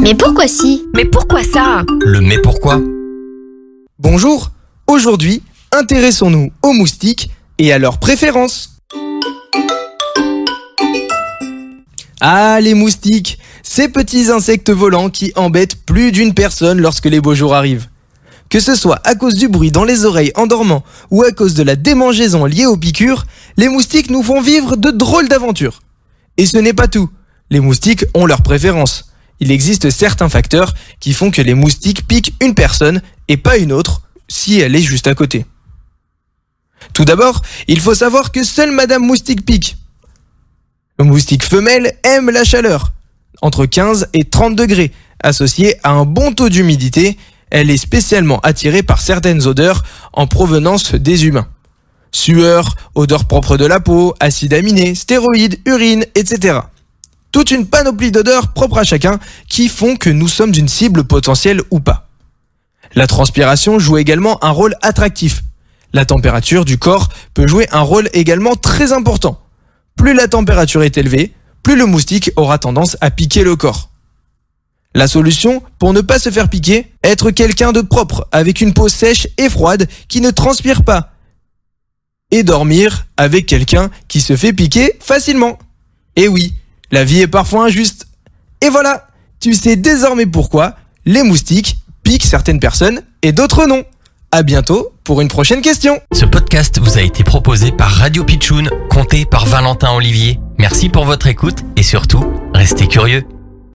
Mais pourquoi si? Mais pourquoi ça? Le mais pourquoi? Bonjour, aujourd'hui, intéressons-nous aux moustiques et à leurs préférences. Ah, les moustiques, ces petits insectes volants qui embêtent plus d'une personne lorsque les beaux jours arrivent. Que ce soit à cause du bruit dans les oreilles en dormant ou à cause de la démangeaison liée aux piqûres, les moustiques nous font vivre de drôles d'aventures. Et ce n'est pas tout. Les moustiques ont leurs préférences. Il existe certains facteurs qui font que les moustiques piquent une personne et pas une autre si elle est juste à côté. Tout d'abord, il faut savoir que seule Madame Moustique pique. Le moustique femelle aime la chaleur, entre 15 et 30 degrés, associée à un bon taux d'humidité. Elle est spécialement attirée par certaines odeurs en provenance des humains. Sueur, odeur propre de la peau, acides aminés, stéroïdes, urine, etc. Toute une panoplie d'odeurs propres à chacun qui font que nous sommes une cible potentielle ou pas. La transpiration joue également un rôle attractif. La température du corps peut jouer un rôle également très important. Plus la température est élevée, plus le moustique aura tendance à piquer le corps. La solution, pour ne pas se faire piquer, être quelqu'un de propre, avec une peau sèche et froide qui ne transpire pas. Et dormir avec quelqu'un qui se fait piquer facilement. Et oui, la vie est parfois injuste. Et voilà, tu sais désormais pourquoi les moustiques piquent certaines personnes et d'autres non. À bientôt pour une prochaine question. Ce podcast vous a été proposé par Radio Pitchoun, compté par Valentin Olivier. Merci pour votre écoute et surtout, restez curieux.